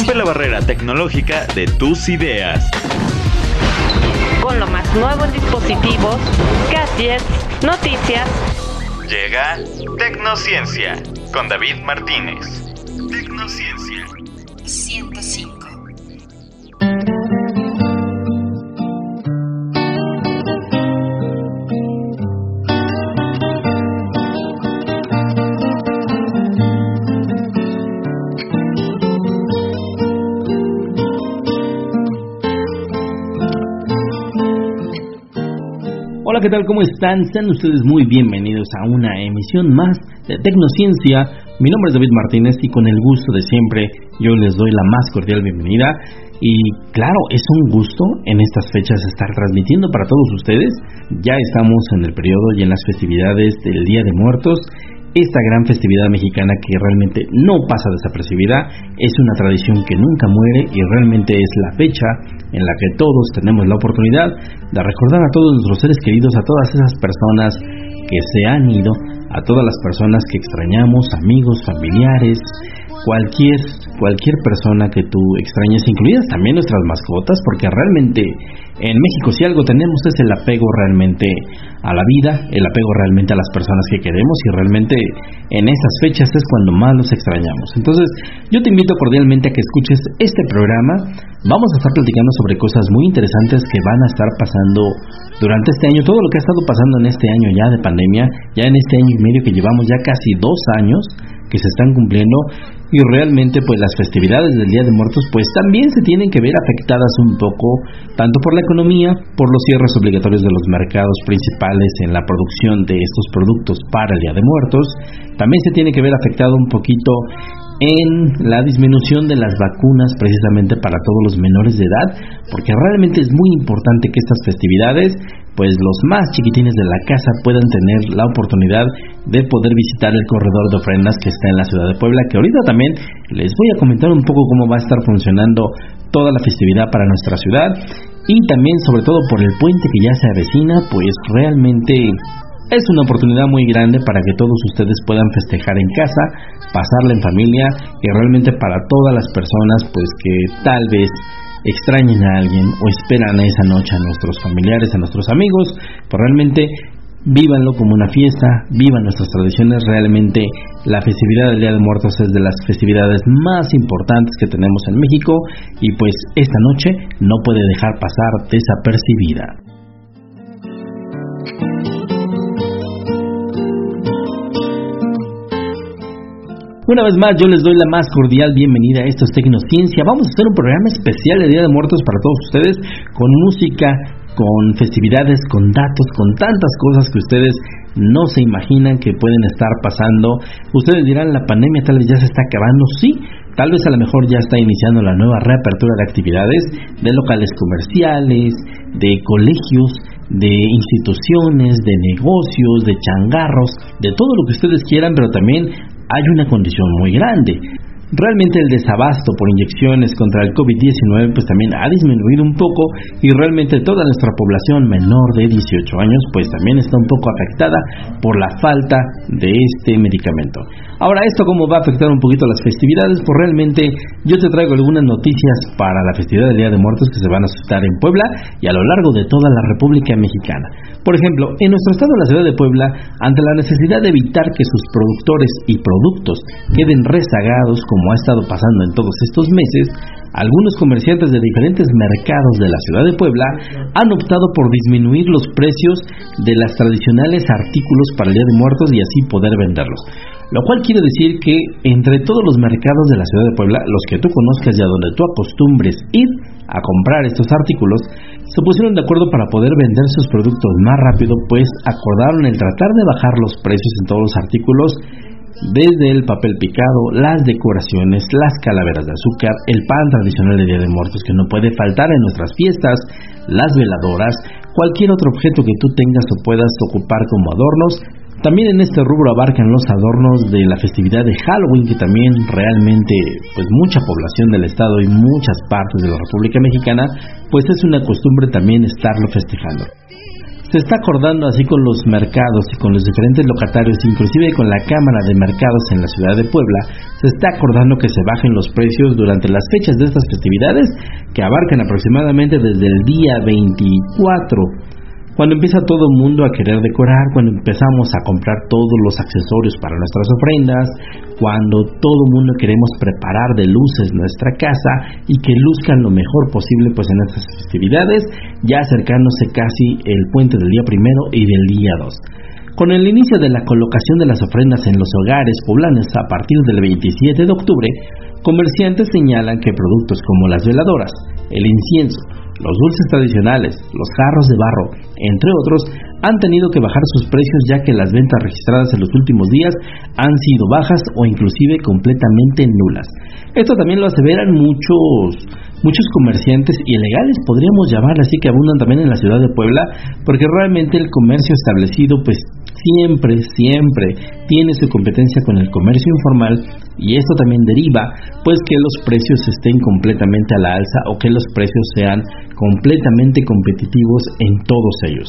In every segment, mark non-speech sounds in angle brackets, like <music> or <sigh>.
Rompe la barrera tecnológica de tus ideas. Con lo más nuevo en dispositivos, gadgets, noticias. Llega Tecnociencia con David Martínez. Tecnociencia 105. Hola, ¿qué tal? ¿Cómo están? Sean ustedes muy bienvenidos a una emisión más de Tecnociencia. Mi nombre es David Martínez y con el gusto de siempre yo les doy la más cordial bienvenida. Y claro, es un gusto en estas fechas estar transmitiendo para todos ustedes. Ya estamos en el periodo y en las festividades del Día de Muertos esta gran festividad mexicana que realmente no pasa desapercibida, es una tradición que nunca muere y realmente es la fecha en la que todos tenemos la oportunidad de recordar a todos nuestros seres queridos, a todas esas personas que se han ido, a todas las personas que extrañamos, amigos, familiares, cualquier cualquier persona que tú extrañes, incluidas también nuestras mascotas, porque realmente en México si algo tenemos es el apego realmente a la vida, el apego realmente a las personas que queremos y realmente en esas fechas es cuando más los extrañamos. Entonces, yo te invito cordialmente a que escuches este programa. Vamos a estar platicando sobre cosas muy interesantes que van a estar pasando durante este año, todo lo que ha estado pasando en este año ya de pandemia, ya en este año y medio que llevamos ya casi dos años que se están cumpliendo y realmente pues las festividades del Día de Muertos pues también se tienen que ver afectadas un poco tanto por la economía, por los cierres obligatorios de los mercados principales en la producción de estos productos para el Día de Muertos, también se tiene que ver afectado un poquito en la disminución de las vacunas precisamente para todos los menores de edad, porque realmente es muy importante que estas festividades pues los más chiquitines de la casa puedan tener la oportunidad de poder visitar el corredor de ofrendas que está en la ciudad de Puebla, que ahorita también les voy a comentar un poco cómo va a estar funcionando toda la festividad para nuestra ciudad y también sobre todo por el puente que ya se avecina, pues realmente es una oportunidad muy grande para que todos ustedes puedan festejar en casa, pasarla en familia y realmente para todas las personas pues que tal vez extrañen a alguien o esperan a esa noche a nuestros familiares, a nuestros amigos, pues realmente vívanlo como una fiesta, vivan nuestras tradiciones, realmente la festividad del Día de Muertos es de las festividades más importantes que tenemos en México y pues esta noche no puede dejar pasar desapercibida. Una vez más, yo les doy la más cordial bienvenida a estos Tecnociencia. Vamos a hacer un programa especial de Día de Muertos para todos ustedes, con música, con festividades, con datos, con tantas cosas que ustedes no se imaginan que pueden estar pasando. Ustedes dirán, la pandemia tal vez ya se está acabando. Sí, tal vez a lo mejor ya está iniciando la nueva reapertura de actividades de locales comerciales, de colegios, de instituciones, de negocios, de changarros, de todo lo que ustedes quieran, pero también hay una condición muy grande. Realmente el desabasto por inyecciones contra el COVID-19 pues también ha disminuido un poco y realmente toda nuestra población menor de 18 años pues también está un poco afectada por la falta de este medicamento. Ahora, ¿esto cómo va a afectar un poquito las festividades? Pues realmente yo te traigo algunas noticias para la festividad del Día de Muertos que se van a suscitar en Puebla y a lo largo de toda la República Mexicana. Por ejemplo, en nuestro estado, la ciudad de Puebla, ante la necesidad de evitar que sus productores y productos queden rezagados como ha estado pasando en todos estos meses, algunos comerciantes de diferentes mercados de la ciudad de Puebla han optado por disminuir los precios de las tradicionales artículos para el Día de Muertos y así poder venderlos. Lo cual quiere decir que entre todos los mercados de la ciudad de Puebla, los que tú conozcas y a donde tú acostumbres ir a comprar estos artículos, se pusieron de acuerdo para poder vender sus productos más rápido, pues acordaron el tratar de bajar los precios en todos los artículos desde el papel picado, las decoraciones, las calaveras de azúcar, el pan tradicional de Día de Muertos que no puede faltar en nuestras fiestas, las veladoras, cualquier otro objeto que tú tengas o puedas ocupar como adornos. También en este rubro abarcan los adornos de la festividad de Halloween, que también realmente, pues mucha población del estado y muchas partes de la República Mexicana, pues es una costumbre también estarlo festejando se está acordando así con los mercados y con los diferentes locatarios, inclusive con la Cámara de Mercados en la ciudad de Puebla, se está acordando que se bajen los precios durante las fechas de estas festividades que abarcan aproximadamente desde el día 24 cuando empieza todo el mundo a querer decorar, cuando empezamos a comprar todos los accesorios para nuestras ofrendas, cuando todo el mundo queremos preparar de luces nuestra casa y que luzcan lo mejor posible pues en estas festividades, ya acercándose casi el puente del día primero y del día 2. Con el inicio de la colocación de las ofrendas en los hogares poblanos a partir del 27 de octubre, comerciantes señalan que productos como las veladoras, el incienso, los dulces tradicionales, los jarros de barro, entre otros, han tenido que bajar sus precios ya que las ventas registradas en los últimos días han sido bajas o inclusive completamente nulas. Esto también lo aseveran muchos muchos comerciantes ilegales, podríamos llamar así que abundan también en la ciudad de Puebla, porque realmente el comercio establecido pues siempre, siempre tiene su competencia con el comercio informal y esto también deriva pues que los precios estén completamente a la alza o que los precios sean completamente competitivos en todos ellos.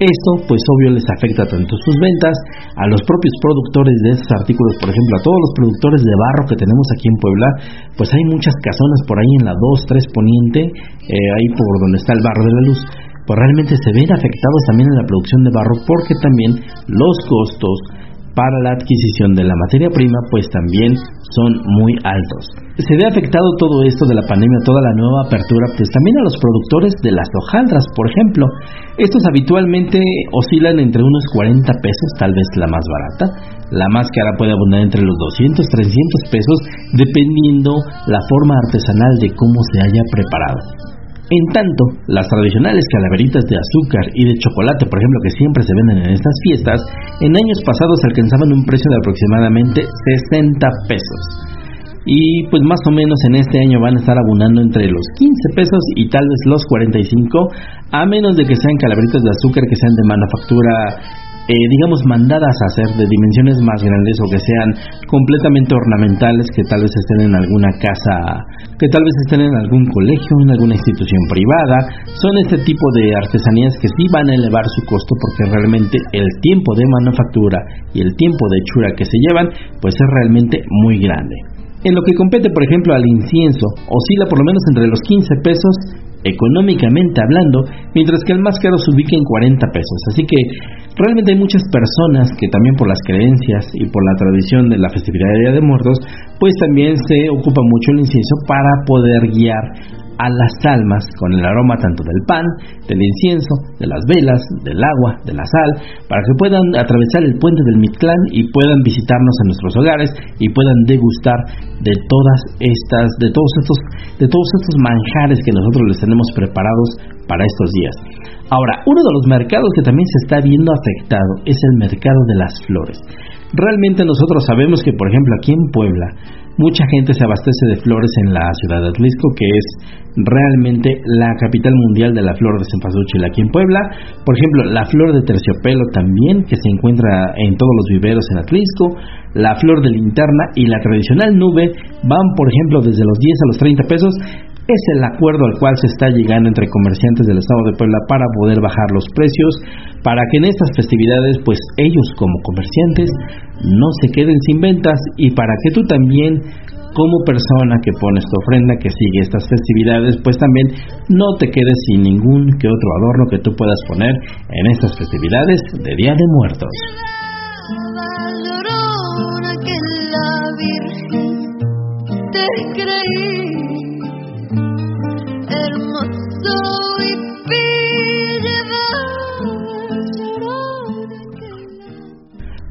Esto, pues obvio, les afecta tanto sus ventas, a los propios productores de esos artículos, por ejemplo, a todos los productores de barro que tenemos aquí en Puebla, pues hay muchas casonas por ahí en la 2, 3 poniente, eh, ahí por donde está el barro de la luz, pues realmente se ven afectados también en la producción de barro porque también los costos para la adquisición de la materia prima pues también son muy altos. Se ve afectado todo esto de la pandemia, toda la nueva apertura, pues también a los productores de las hojaldras, por ejemplo. Estos habitualmente oscilan entre unos 40 pesos, tal vez la más barata. La más cara puede abundar entre los 200, 300 pesos, dependiendo la forma artesanal de cómo se haya preparado. En tanto, las tradicionales calaveritas de azúcar y de chocolate, por ejemplo, que siempre se venden en estas fiestas, en años pasados alcanzaban un precio de aproximadamente 60 pesos. Y pues más o menos en este año van a estar abundando entre los 15 pesos y tal vez los 45, a menos de que sean calaveritas de azúcar que sean de manufactura eh, digamos, mandadas a hacer de dimensiones más grandes o que sean completamente ornamentales, que tal vez estén en alguna casa, que tal vez estén en algún colegio, en alguna institución privada. Son este tipo de artesanías que sí van a elevar su costo porque realmente el tiempo de manufactura y el tiempo de hechura que se llevan, pues es realmente muy grande. En lo que compete, por ejemplo, al incienso, oscila por lo menos entre los 15 pesos económicamente hablando, mientras que el más caro se ubica en 40 pesos. Así que realmente hay muchas personas que también por las creencias y por la tradición de la festividad de Día de Muertos, pues también se ocupa mucho el incienso para poder guiar a las almas con el aroma tanto del pan, del incienso, de las velas, del agua, de la sal, para que puedan atravesar el puente del Mictlán y puedan visitarnos en nuestros hogares y puedan degustar de todas estas, de todos estos, de todos estos manjares que nosotros les tenemos preparados para estos días. Ahora, uno de los mercados que también se está viendo afectado es el mercado de las flores. Realmente nosotros sabemos que, por ejemplo, aquí en Puebla, mucha gente se abastece de flores en la ciudad de Atlisco, que es realmente la capital mundial de la flor de cempasúchil aquí en Puebla. Por ejemplo, la flor de terciopelo también, que se encuentra en todos los viveros en Atlisco. La flor de linterna y la tradicional nube van, por ejemplo, desde los 10 a los 30 pesos es el acuerdo al cual se está llegando entre comerciantes del estado de Puebla para poder bajar los precios, para que en estas festividades pues ellos como comerciantes no se queden sin ventas y para que tú también como persona que pones tu ofrenda, que sigue estas festividades, pues también no te quedes sin ningún que otro adorno que tú puedas poner en estas festividades de Día de Muertos. so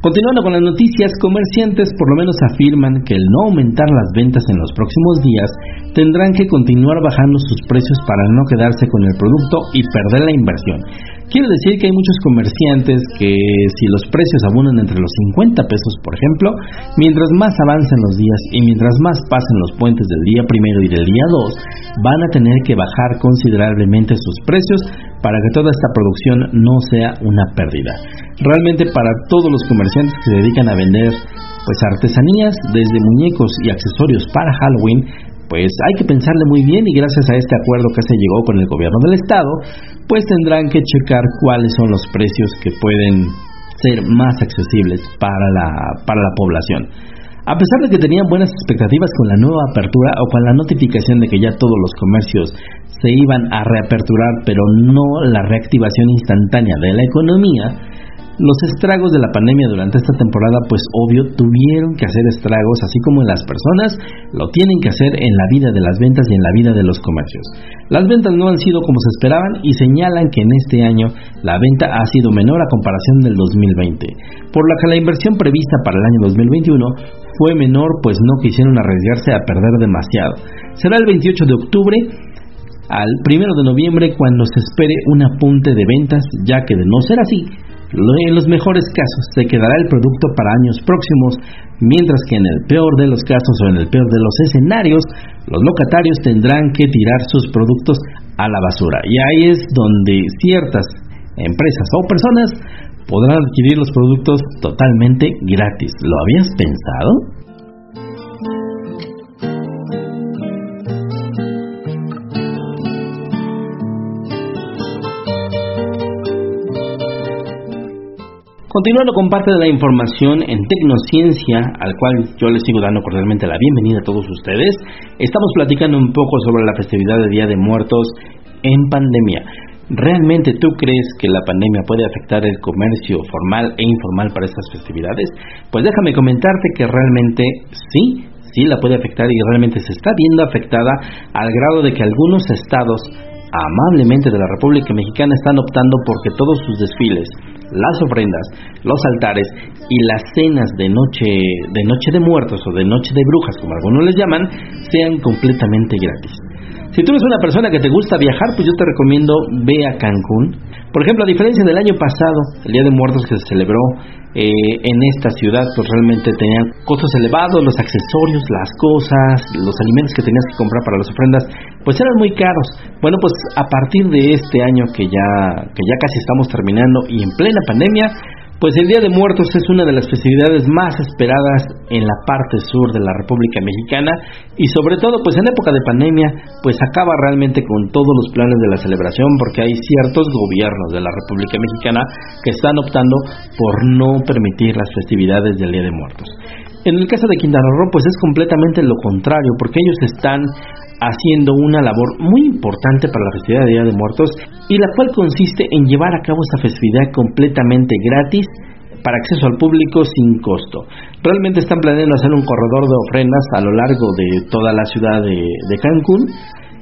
Continuando con las noticias, comerciantes por lo menos afirman que el no aumentar las ventas en los próximos días tendrán que continuar bajando sus precios para no quedarse con el producto y perder la inversión. Quiero decir que hay muchos comerciantes que si los precios abundan entre los 50 pesos, por ejemplo, mientras más avancen los días y mientras más pasen los puentes del día primero y del día 2, van a tener que bajar considerablemente sus precios para que toda esta producción no sea una pérdida. Realmente para todos los comerciantes que se dedican a vender pues artesanías desde muñecos y accesorios para Halloween, pues hay que pensarle muy bien y gracias a este acuerdo que se llegó con el gobierno del estado, pues tendrán que checar cuáles son los precios que pueden ser más accesibles para la, para la población. A pesar de que tenían buenas expectativas con la nueva apertura o con la notificación de que ya todos los comercios se iban a reaperturar, pero no la reactivación instantánea de la economía, los estragos de la pandemia durante esta temporada, pues obvio, tuvieron que hacer estragos, así como las personas lo tienen que hacer en la vida de las ventas y en la vida de los comercios. Las ventas no han sido como se esperaban y señalan que en este año la venta ha sido menor a comparación del 2020, por lo que la inversión prevista para el año 2021 fue menor, pues no quisieron arriesgarse a perder demasiado. Será el 28 de octubre al 1 de noviembre cuando se espere un apunte de ventas, ya que de no ser así, en los mejores casos se quedará el producto para años próximos, mientras que en el peor de los casos o en el peor de los escenarios, los locatarios tendrán que tirar sus productos a la basura. Y ahí es donde ciertas empresas o personas podrán adquirir los productos totalmente gratis. ¿Lo habías pensado? Continuando con parte de la información en Tecnociencia, al cual yo les sigo dando cordialmente la bienvenida a todos ustedes, estamos platicando un poco sobre la festividad de Día de Muertos en pandemia. ¿Realmente tú crees que la pandemia puede afectar el comercio formal e informal para estas festividades? Pues déjame comentarte que realmente sí, sí la puede afectar y realmente se está viendo afectada al grado de que algunos estados amablemente de la República Mexicana están optando porque todos sus desfiles, las ofrendas, los altares y las cenas de noche de noche de muertos o de noche de brujas, como algunos les llaman, sean completamente gratis. Si tú eres una persona que te gusta viajar, pues yo te recomiendo ve a Cancún. Por ejemplo, a diferencia del año pasado, el Día de Muertos que se celebró eh, en esta ciudad, pues realmente tenían costos elevados, los accesorios, las cosas, los alimentos que tenías que comprar para las ofrendas, pues eran muy caros. Bueno, pues a partir de este año que ya que ya casi estamos terminando y en plena pandemia, pues el Día de Muertos es una de las festividades más esperadas en la parte sur de la República Mexicana y sobre todo pues en época de pandemia pues acaba realmente con todos los planes de la celebración porque hay ciertos gobiernos de la República Mexicana que están optando por no permitir las festividades del Día de Muertos. En el caso de Quintana Roo, pues es completamente lo contrario, porque ellos están haciendo una labor muy importante para la festividad de Día de Muertos y la cual consiste en llevar a cabo esta festividad completamente gratis para acceso al público sin costo. Realmente están planeando hacer un corredor de ofrendas a lo largo de toda la ciudad de, de Cancún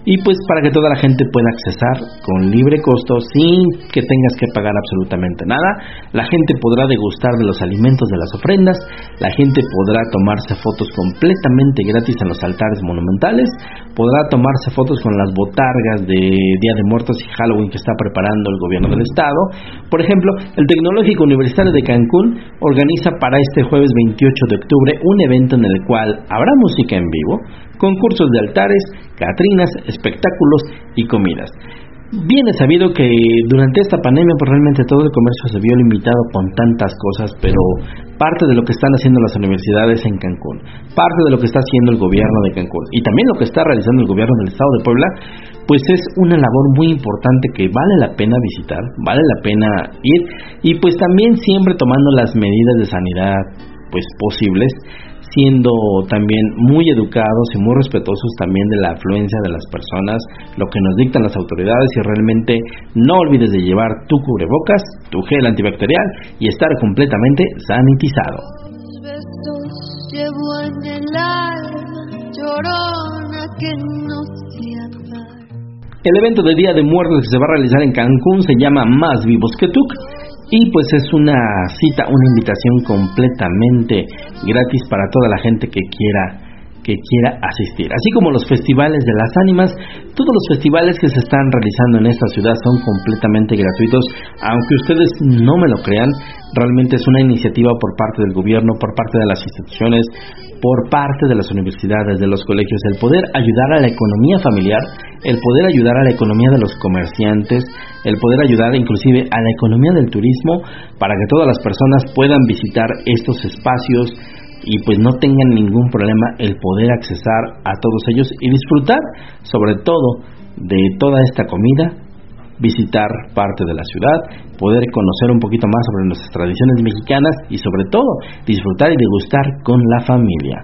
y pues para que toda la gente pueda accesar con libre costo sin que tengas que pagar absolutamente nada. La gente podrá degustar de los alimentos de las ofrendas, la gente podrá tomarse fotos completamente gratis en los altares monumentales, podrá tomarse fotos con las botargas de Día de Muertos y Halloween que está preparando el gobierno del estado. Por ejemplo, el Tecnológico Universitario de Cancún organiza para este jueves 28 de octubre un evento en el cual habrá música en vivo, concursos de altares, catrinas, espectáculos y comidas. Bien es sabido que durante esta pandemia pues realmente todo el comercio se vio limitado con tantas cosas, pero parte de lo que están haciendo las universidades en Cancún, parte de lo que está haciendo el gobierno de Cancún y también lo que está realizando el gobierno del estado de Puebla, pues es una labor muy importante que vale la pena visitar, vale la pena ir y pues también siempre tomando las medidas de sanidad pues posibles siendo también muy educados y muy respetuosos también de la afluencia de las personas, lo que nos dictan las autoridades y realmente no olvides de llevar tu cubrebocas, tu gel antibacterial y estar completamente sanitizado. El evento de Día de Muertos que se va a realizar en Cancún se llama Más Vivos que Tú y pues es una cita, una invitación completamente gratis para toda la gente que quiera que quiera asistir. Así como los festivales de las ánimas, todos los festivales que se están realizando en esta ciudad son completamente gratuitos, aunque ustedes no me lo crean, realmente es una iniciativa por parte del gobierno, por parte de las instituciones, por parte de las universidades, de los colegios, el poder ayudar a la economía familiar, el poder ayudar a la economía de los comerciantes, el poder ayudar inclusive a la economía del turismo para que todas las personas puedan visitar estos espacios y pues no tengan ningún problema el poder accesar a todos ellos y disfrutar sobre todo de toda esta comida visitar parte de la ciudad, poder conocer un poquito más sobre nuestras tradiciones mexicanas y sobre todo disfrutar y degustar con la familia.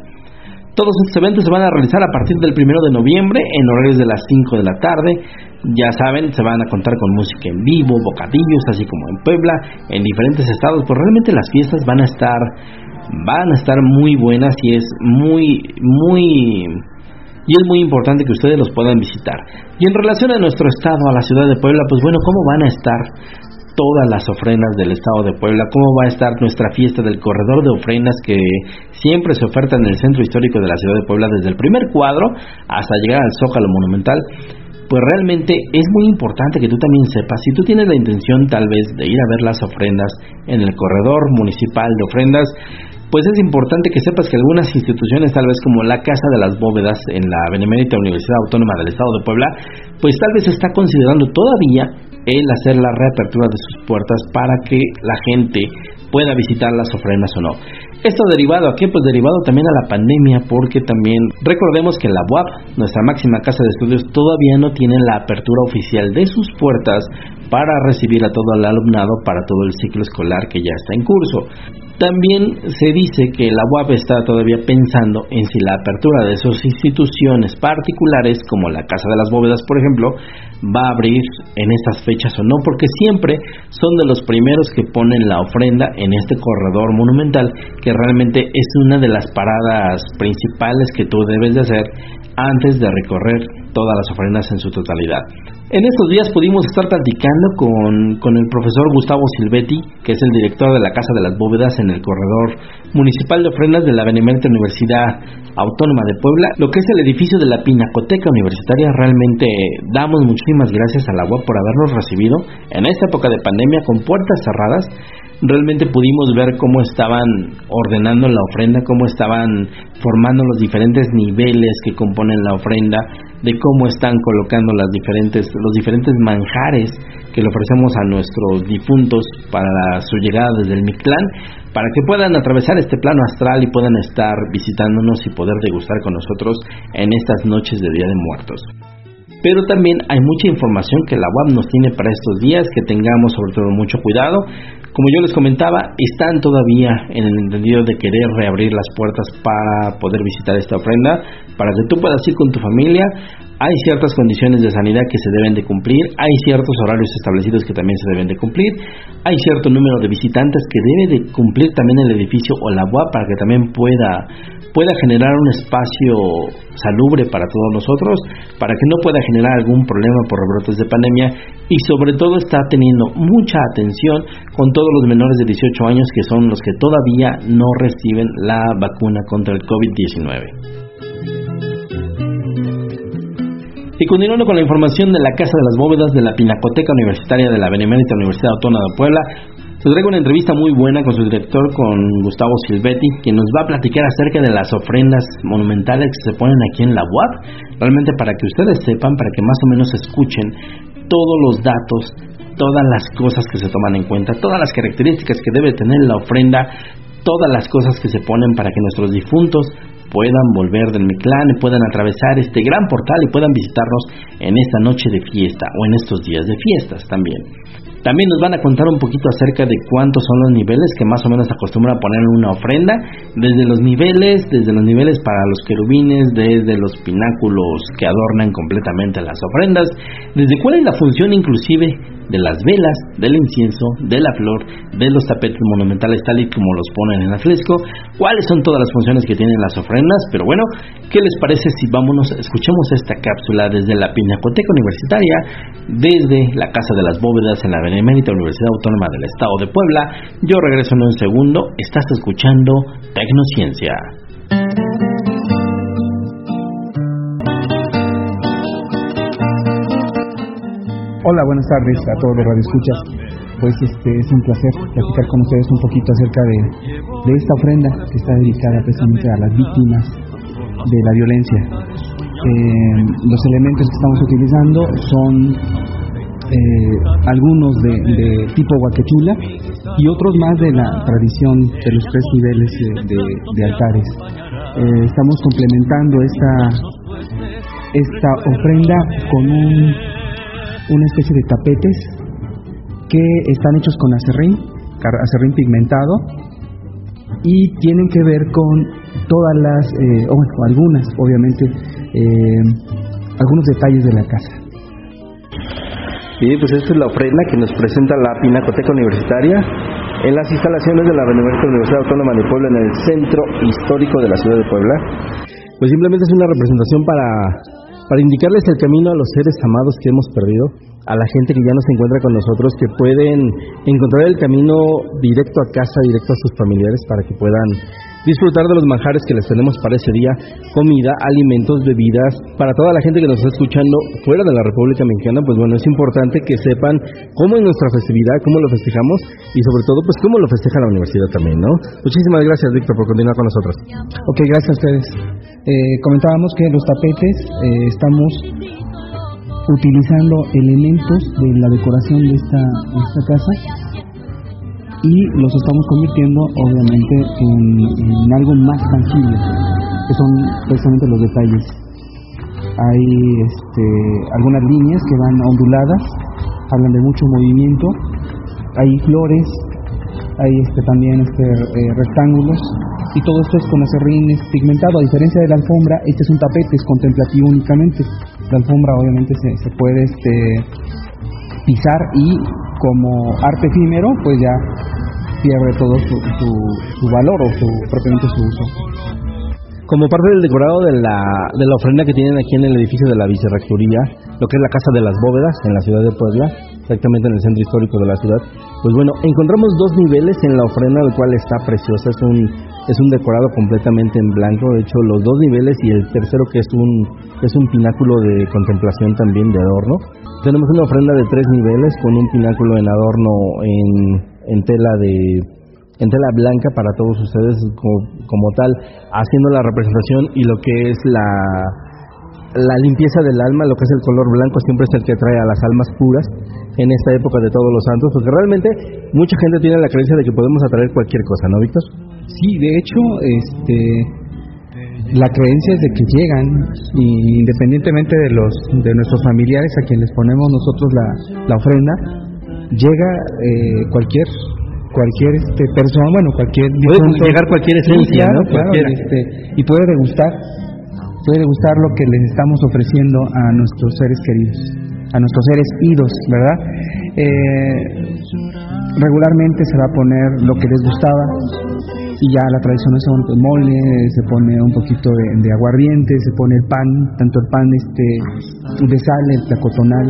Todos estos eventos se van a realizar a partir del primero de noviembre en horarios de las 5 de la tarde. Ya saben, se van a contar con música en vivo, bocadillos, así como en Puebla, en diferentes estados. Pues realmente las fiestas van a estar, van a estar muy buenas y es muy, muy y es muy importante que ustedes los puedan visitar. Y en relación a nuestro estado, a la ciudad de Puebla, pues bueno, ¿cómo van a estar todas las ofrendas del estado de Puebla? ¿Cómo va a estar nuestra fiesta del corredor de ofrendas que siempre se oferta en el centro histórico de la ciudad de Puebla desde el primer cuadro hasta llegar al Zócalo Monumental? Pues realmente es muy importante que tú también sepas, si tú tienes la intención tal vez de ir a ver las ofrendas en el corredor municipal de ofrendas, pues es importante que sepas que algunas instituciones, tal vez como la Casa de las Bóvedas en la Benemérita Universidad Autónoma del Estado de Puebla, pues tal vez está considerando todavía el hacer la reapertura de sus puertas para que la gente pueda visitar las ofrendas o no. Esto derivado a qué? Pues derivado también a la pandemia, porque también recordemos que la UAP, nuestra máxima casa de estudios, todavía no tiene la apertura oficial de sus puertas para recibir a todo el alumnado para todo el ciclo escolar que ya está en curso. También se dice que la UAP está todavía pensando en si la apertura de sus instituciones particulares, como la Casa de las Bóvedas, por ejemplo, va a abrir en estas fechas o no, porque siempre son de los primeros que ponen la ofrenda en este corredor monumental, que realmente es una de las paradas principales que tú debes de hacer antes de recorrer todas las ofrendas en su totalidad. En estos días pudimos estar platicando con, con, el profesor Gustavo Silvetti, que es el director de la Casa de las Bóvedas en el corredor municipal de ofrendas de la Benemérita Universidad Autónoma de Puebla, lo que es el edificio de la Pinacoteca Universitaria. Realmente damos muchísimas gracias a la UAP por habernos recibido en esta época de pandemia con puertas cerradas realmente pudimos ver cómo estaban ordenando la ofrenda, cómo estaban formando los diferentes niveles que componen la ofrenda, de cómo están colocando las diferentes, los diferentes manjares que le ofrecemos a nuestros difuntos para su llegada desde el Mictlán, para que puedan atravesar este plano astral y puedan estar visitándonos y poder degustar con nosotros en estas noches de Día de Muertos pero también hay mucha información que la UAP nos tiene para estos días, que tengamos sobre todo mucho cuidado. Como yo les comentaba, están todavía en el entendido de querer reabrir las puertas para poder visitar esta ofrenda, para que tú puedas ir con tu familia. Hay ciertas condiciones de sanidad que se deben de cumplir, hay ciertos horarios establecidos que también se deben de cumplir, hay cierto número de visitantes que debe de cumplir también el edificio o la UAP para que también pueda pueda generar un espacio salubre para todos nosotros, para que no pueda generar algún problema por rebrotes de pandemia y sobre todo está teniendo mucha atención con todos los menores de 18 años que son los que todavía no reciben la vacuna contra el COVID-19. Y continuando con la información de la Casa de las Bóvedas de la Pinacoteca Universitaria de la Benemérita Universidad Autónoma de Puebla, les traigo una entrevista muy buena con su director, con Gustavo Silvetti, quien nos va a platicar acerca de las ofrendas monumentales que se ponen aquí en la UAP, realmente para que ustedes sepan, para que más o menos escuchen todos los datos, todas las cosas que se toman en cuenta, todas las características que debe tener la ofrenda, todas las cosas que se ponen para que nuestros difuntos puedan volver del Mictlán puedan atravesar este gran portal y puedan visitarnos en esta noche de fiesta o en estos días de fiestas también. También nos van a contar un poquito acerca de cuántos son los niveles que más o menos acostumbra a poner en una ofrenda, desde los niveles, desde los niveles para los querubines, desde los pináculos que adornan completamente las ofrendas, desde cuál es la función inclusive de las velas, del incienso, de la flor, de los tapetes monumentales tal y como los ponen en el fresco, cuáles son todas las funciones que tienen las ofrendas, pero bueno, ¿qué les parece si vámonos, escuchemos esta cápsula desde la Pinacoteca Universitaria, desde la Casa de las Bóvedas en la Benemérita Universidad Autónoma del Estado de Puebla? Yo regreso en un segundo, estás escuchando Tecnociencia. Hola, buenas tardes a todos los radioescuchas. Pues este es un placer platicar con ustedes un poquito acerca de, de esta ofrenda que está dedicada precisamente a las víctimas de la violencia. Eh, los elementos que estamos utilizando son eh, algunos de, tipo guaquechula y otros más de la tradición de los tres niveles de, de altares. Eh, estamos complementando esta, esta ofrenda con un una especie de tapetes que están hechos con acerrín, acerrín pigmentado, y tienen que ver con todas las, eh, o bueno, algunas, obviamente, eh, algunos detalles de la casa. Sí, pues esta es la ofrenda que nos presenta la Pinacoteca Universitaria en las instalaciones de la Benemérita Universidad Autónoma de Puebla en el centro histórico de la ciudad de Puebla. Pues simplemente es una representación para, para indicarles el camino a los seres amados que hemos perdido a la gente que ya no se encuentra con nosotros, que pueden encontrar el camino directo a casa, directo a sus familiares, para que puedan disfrutar de los manjares que les tenemos para ese día, comida, alimentos, bebidas, para toda la gente que nos está escuchando fuera de la República Mexicana, pues bueno, es importante que sepan cómo es nuestra festividad, cómo lo festejamos y sobre todo pues cómo lo festeja la universidad también, ¿no? Muchísimas gracias, Víctor, por continuar con nosotros. Ok, gracias a ustedes. Eh, comentábamos que los tapetes eh, estamos utilizando elementos de la decoración de esta, esta casa y los estamos convirtiendo obviamente en, algo más tangible, que son precisamente los detalles. Hay este, algunas líneas que van onduladas, hablan de mucho movimiento, hay flores, hay este, también este, eh, rectángulos y todo esto es con acerrín pigmentado. A diferencia de la alfombra, este es un tapete, es contemplativo únicamente. La alfombra obviamente se, se puede este, pisar y como arte efímero, pues ya pierde todo su, su, valor o su, propiamente su uso como parte del decorado de la, de la ofrenda que tienen aquí en el edificio de la vicerrectoría, lo que es la Casa de las Bóvedas en la ciudad de Puebla, exactamente en el centro histórico de la ciudad, pues bueno, encontramos dos niveles en la ofrenda, el cual está preciosa, es un, es un decorado completamente en blanco, de hecho los dos niveles y el tercero que es un, es un pináculo de contemplación también de adorno. Tenemos una ofrenda de tres niveles con un pináculo en adorno en, en tela de en tela blanca para todos ustedes como, como, tal, haciendo la representación y lo que es la, la limpieza del alma, lo que es el color blanco siempre es el que trae a las almas puras en esta época de todos los santos, porque realmente mucha gente tiene la creencia de que podemos atraer cualquier cosa, ¿no, Víctor? Sí, de hecho, este la creencia es de que llegan y independientemente de los de nuestros familiares a quienes ponemos nosotros la, la ofrenda, llega eh, cualquier cualquier este persona, bueno, cualquier puede llegar cualquier esencia, ¿no? este, y puede degustar, puede degustar lo que les estamos ofreciendo a nuestros seres queridos, a nuestros seres idos, ¿verdad? Eh, regularmente se va a poner lo que les gustaba y ya la tradición es el mole, se pone un poquito de, aguardiente, se pone el pan, tanto el pan este de sal, el tacotonal,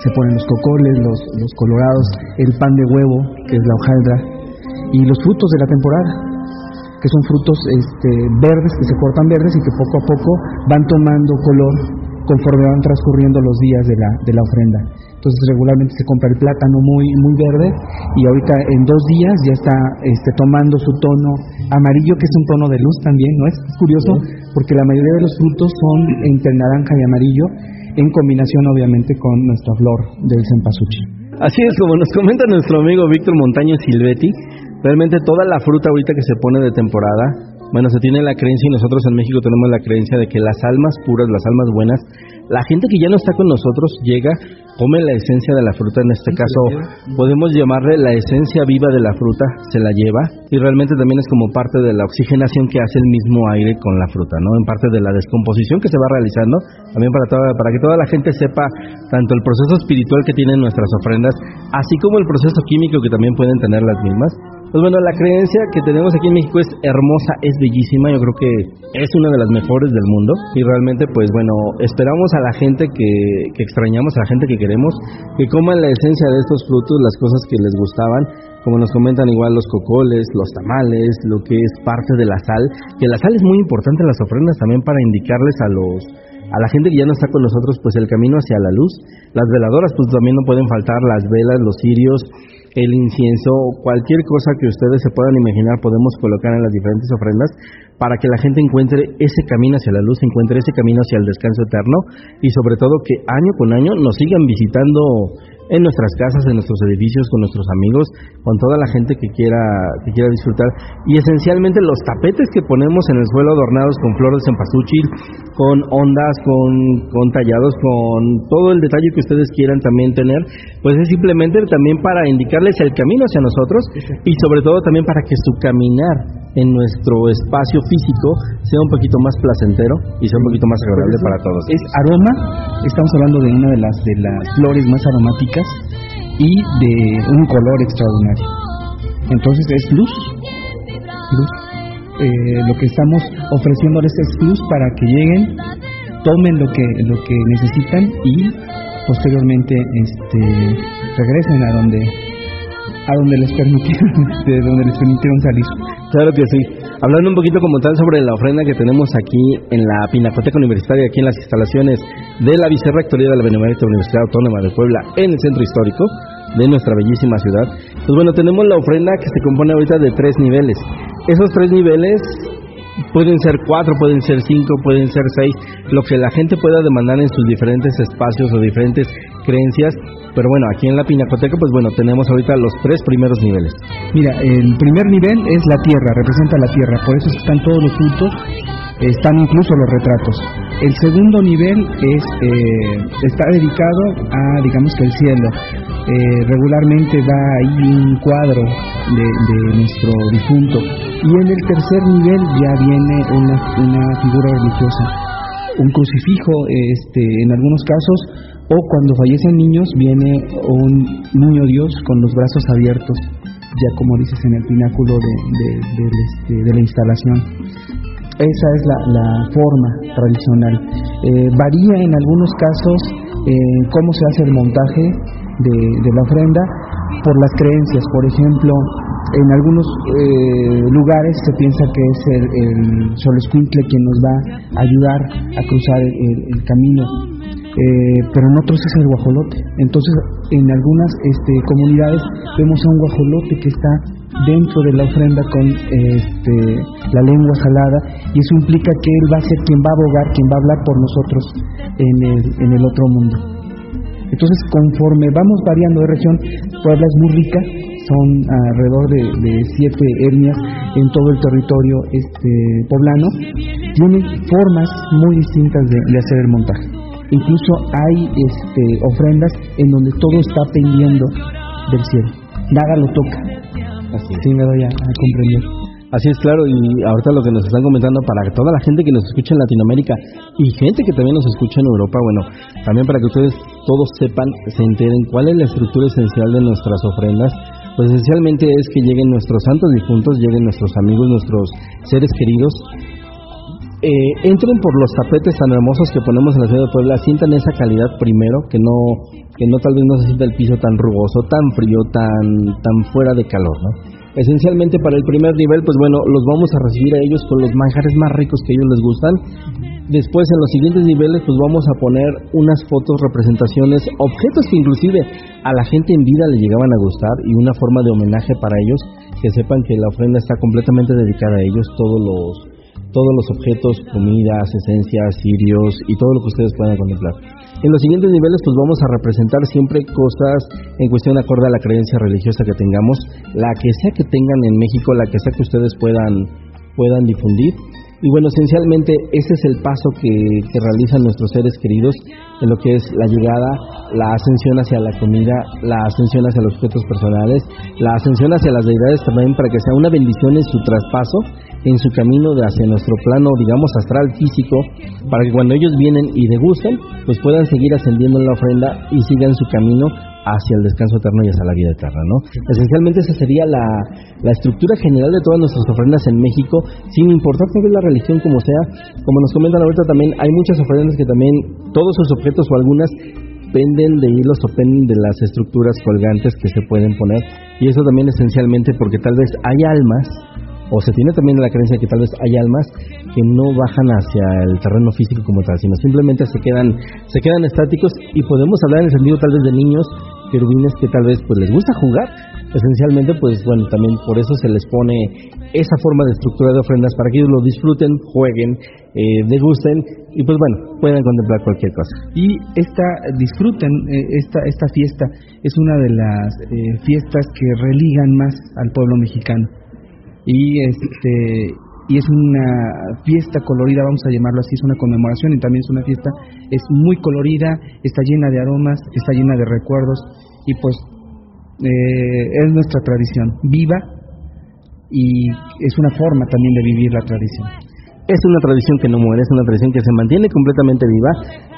se ponen los cocoles, los, los colorados, el pan de huevo, que es la hojaldra, y los frutos de la temporada, que son frutos este, verdes, que se cortan verdes y que poco a poco van tomando color conforme van transcurriendo los días de la, de la ofrenda. Entonces regularmente se compra el plátano muy, muy verde y ahorita en dos días ya está este, tomando su tono amarillo, que es un tono de luz también, ¿no? Es curioso porque la mayoría de los frutos son entre naranja y amarillo en combinación obviamente con nuestra flor del cempasúchil. Así es, como nos comenta nuestro amigo Víctor Montaño Silvetti, realmente toda la fruta ahorita que se pone de temporada bueno, se tiene la creencia y nosotros en México tenemos la creencia de que las almas puras, las almas buenas, la gente que ya no está con nosotros llega, come la esencia de la fruta, en este caso podemos llamarle la esencia viva de la fruta, se la lleva y realmente también es como parte de la oxigenación que hace el mismo aire con la fruta, ¿no? En parte de la descomposición que se va realizando, también para, toda, para que toda la gente sepa tanto el proceso espiritual que tienen nuestras ofrendas, así como el proceso químico que también pueden tener las mismas pues bueno, la creencia que tenemos aquí en México es hermosa, es bellísima, yo creo que es una de las mejores del mundo. Y realmente pues bueno, esperamos a la gente que, que extrañamos, a la gente que queremos, que coman la esencia de estos frutos, las cosas que les gustaban, como nos comentan igual los cocoles, los tamales, lo que es parte de la sal, que la sal es muy importante en las ofrendas también para indicarles a los a la gente que ya no está con nosotros pues el camino hacia la luz. Las veladoras pues también no pueden faltar, las velas, los cirios, el incienso, cualquier cosa que ustedes se puedan imaginar podemos colocar en las diferentes ofrendas para que la gente encuentre ese camino hacia la luz, encuentre ese camino hacia el descanso eterno y sobre todo que año con año nos sigan visitando en nuestras casas, en nuestros edificios, con nuestros amigos, con toda la gente que quiera que quiera disfrutar. Y esencialmente los tapetes que ponemos en el suelo adornados con flores en pasuchil, con ondas, con, con tallados, con todo el detalle que ustedes quieran también tener, pues es simplemente también para indicarles el camino hacia nosotros y sobre todo también para que su caminar en nuestro espacio físico sea un poquito más placentero y sea un poquito más agradable para todos. Es aroma, estamos hablando de una de las de las flores más aromáticas y de un color extraordinario. Entonces es luz, luz. Eh, lo que estamos ofreciéndoles es luz para que lleguen, tomen lo que lo que necesitan y posteriormente este regresen a donde a donde les permitieron <laughs> de donde les permitieron salir. Claro que sí. Hablando un poquito como tal sobre la ofrenda que tenemos aquí en la Pinacoteca Universitaria, aquí en las instalaciones de la Vicerrectoría de la Benemérita Universidad Autónoma de Puebla, en el centro histórico de nuestra bellísima ciudad. Pues bueno, tenemos la ofrenda que se compone ahorita de tres niveles. Esos tres niveles pueden ser cuatro, pueden ser cinco, pueden ser seis, lo que la gente pueda demandar en sus diferentes espacios o diferentes creencias. Pero bueno, aquí en la Pinacoteca, pues bueno, tenemos ahorita los tres primeros niveles. Mira, el primer nivel es la tierra, representa la tierra, por eso están todos los frutos, están incluso los retratos. El segundo nivel es eh, está dedicado a, digamos que el cielo. Eh, regularmente va ahí un cuadro de, nuestro difunto y en el tercer nivel ya viene una, figura religiosa, un crucifijo, este, en algunos casos, o cuando fallecen niños viene un niño Dios con los brazos abiertos, ya como dices en el pináculo de, de, este, la instalación. Esa es la, la forma tradicional. Eh, varía en algunos casos eh, cómo se hace el montaje de, la ofrenda por las creencias. Por ejemplo, en algunos eh, lugares se piensa que es el, el quien nos va a ayudar a cruzar el, camino, eh, pero en otros es el guajolote. Entonces, en algunas este, comunidades vemos a un guajolote que está dentro de la ofrenda con este, la lengua salada y eso implica que él va a ser quien va a abogar, quien va a hablar por nosotros en el, en el otro mundo. Entonces, conforme vamos variando de región, Puebla es muy rica, son alrededor de, siete etnias en todo el territorio este poblano, tienen formas muy distintas de, hacer el montaje. Incluso hay este, ofrendas en donde todo está pendiendo del cielo. Nada lo toca. Así sí me doy a, a comprender. Así es, claro, y ahorita lo que nos están comentando para toda la gente que nos escucha en Latinoamérica y gente que también nos escucha en Europa, bueno, también para que ustedes todos sepan, se enteren cuál es la estructura esencial de nuestras ofrendas, pues esencialmente es que lleguen nuestros santos difuntos, lleguen nuestros amigos, nuestros seres queridos, eh, entren por los tapetes tan hermosos que ponemos en la ciudad de Puebla, sientan esa calidad primero, que no, que no tal vez no se sienta el piso tan rugoso, tan frío, tan, tan fuera de calor, ¿no? Esencialmente para el primer nivel, pues bueno, los vamos a recibir a ellos con los manjares más ricos que a ellos les gustan Después en los siguientes niveles pues vamos a poner unas fotos, representaciones, objetos que inclusive a la gente en vida le llegaban a gustar y una forma de homenaje para ellos, que sepan que la ofrenda está completamente dedicada a ellos, todos los todos los objetos, comidas, esencias, cirios y todo lo que ustedes puedan contemplar. En los siguientes niveles pues vamos a representar siempre cosas en cuestión acorde a la creencia religiosa que tengamos, la que sea que tengan en México, la que sea que ustedes puedan puedan difundir. Y bueno, esencialmente ese es el paso que, realizan nuestros seres queridos en lo que es la llegada, la ascensión hacia la comida, la ascensión hacia los objetos personales, la ascensión hacia las deidades también para que sea una bendición en su traspaso, en su camino hacia nuestro plano, digamos, astral físico, para que cuando ellos vienen y degustan, pues puedan seguir ascendiendo en la ofrenda y sigan su camino hacia el descanso eterno y hacia la vida eterna, ¿no? Esencialmente esa sería la, la estructura general de todas nuestras ofrendas en México, sin importar cuál la religión como sea. Como nos comentan ahorita también, hay muchas ofrendas que también, todos sus objetos o algunas penden de hilos o penden de las estructuras colgantes que se pueden poner. Y eso también esencialmente porque tal vez hay almas o se tiene también la creencia que tal vez hay almas que no bajan hacia el terreno físico como tal, sino simplemente se quedan, se quedan estáticos. Y podemos hablar en el sentido tal vez de niños querubines que tal vez pues les gusta jugar. Esencialmente pues bueno también por eso se les pone esa forma de estructura de ofrendas para que ellos lo disfruten jueguen eh, degusten y pues bueno puedan contemplar cualquier cosa. Y esta disfruten eh, esta esta fiesta es una de las eh, fiestas que religan más al pueblo mexicano y este y es una fiesta colorida, vamos a llamarlo así, es una conmemoración y también es una fiesta, es muy colorida, está llena de aromas, está llena de recuerdos y pues eh, es nuestra tradición viva y es una forma también de vivir la tradición es una tradición que no muere, es una tradición que se mantiene completamente viva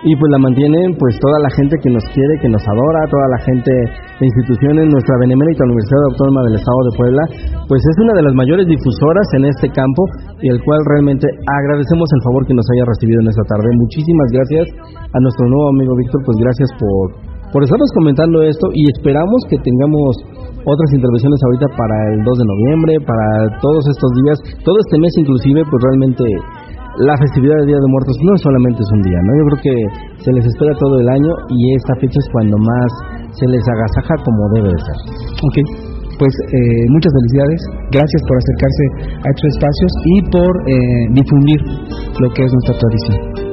y pues la mantienen pues toda la gente que nos quiere, que nos adora, toda la gente de instituciones, nuestra Benemérita Universidad Autónoma del Estado de Puebla, pues es una de las mayores difusoras en este campo y el cual realmente agradecemos el favor que nos haya recibido en esta tarde. Muchísimas gracias a nuestro nuevo amigo Víctor, pues gracias por por estarnos comentando esto y esperamos que tengamos otras intervenciones ahorita para el 2 de noviembre, para todos estos días, todo este mes inclusive, pues realmente la festividad del Día de Muertos no solamente es un día, ¿no? Yo creo que se les espera todo el año y esta fecha es cuando más se les agasaja como debe de ser. Ok, pues eh, muchas felicidades, gracias por acercarse a estos espacios y por eh, difundir lo que es nuestra tradición.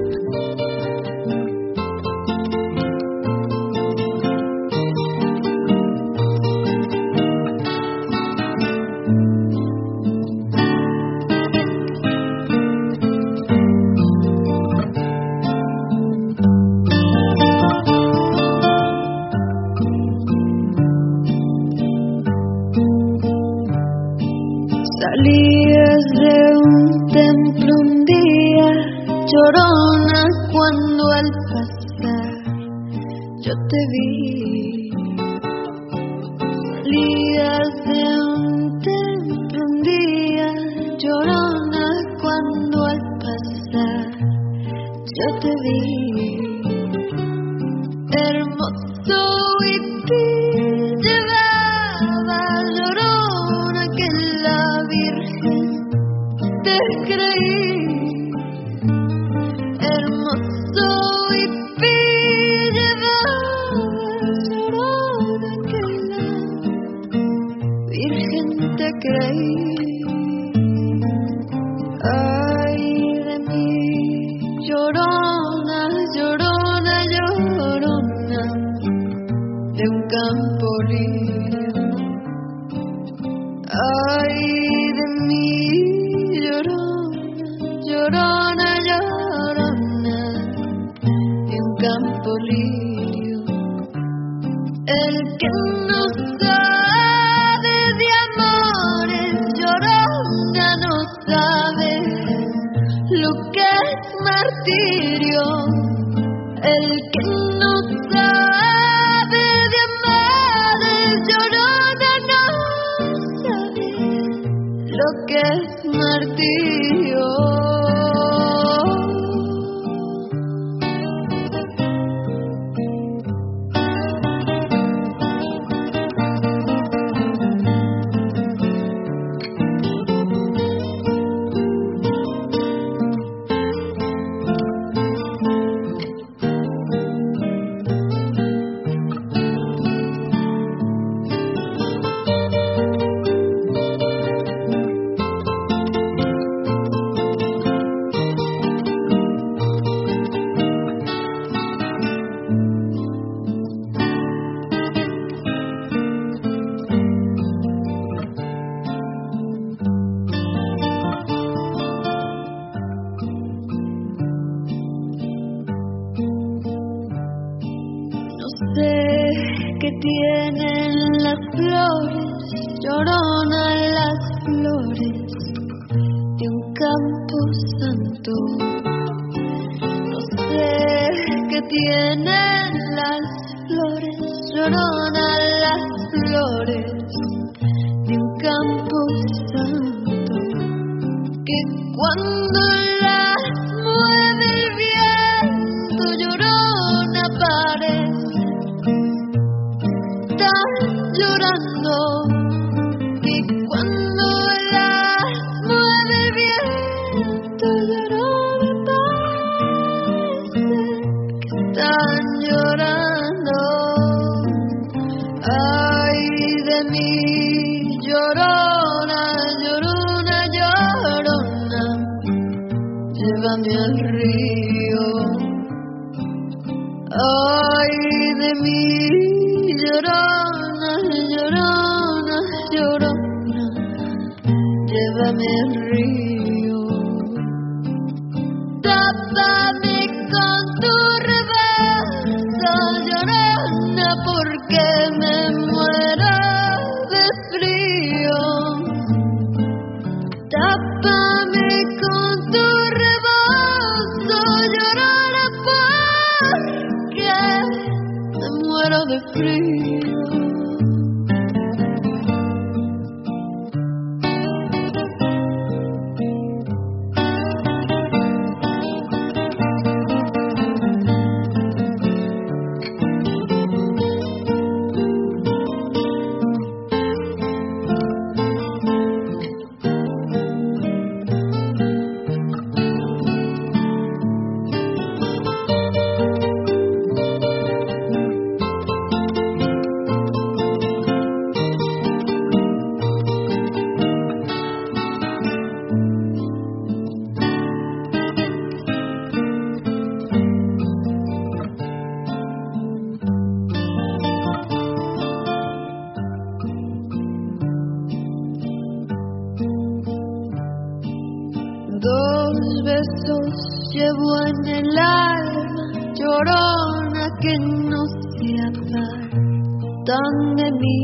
Que no se apartan de mí.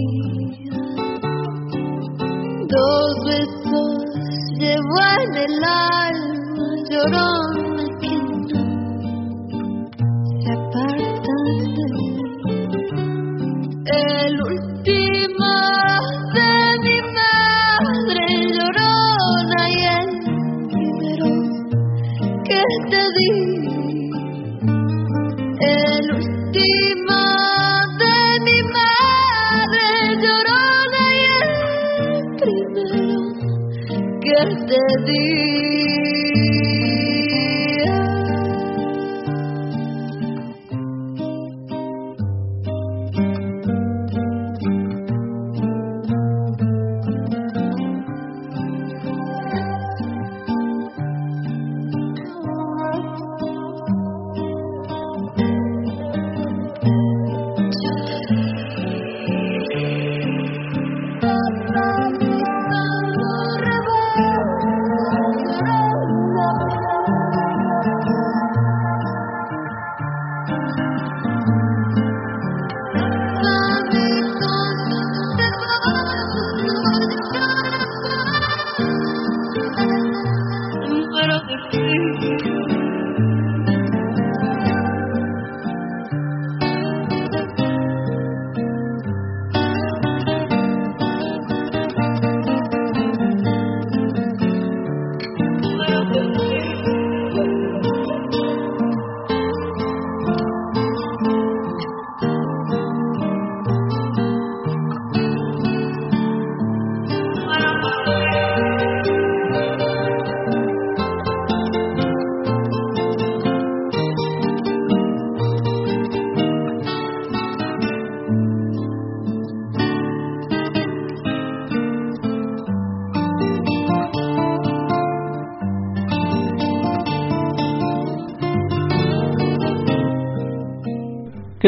Dos besos llevo el alma, llorona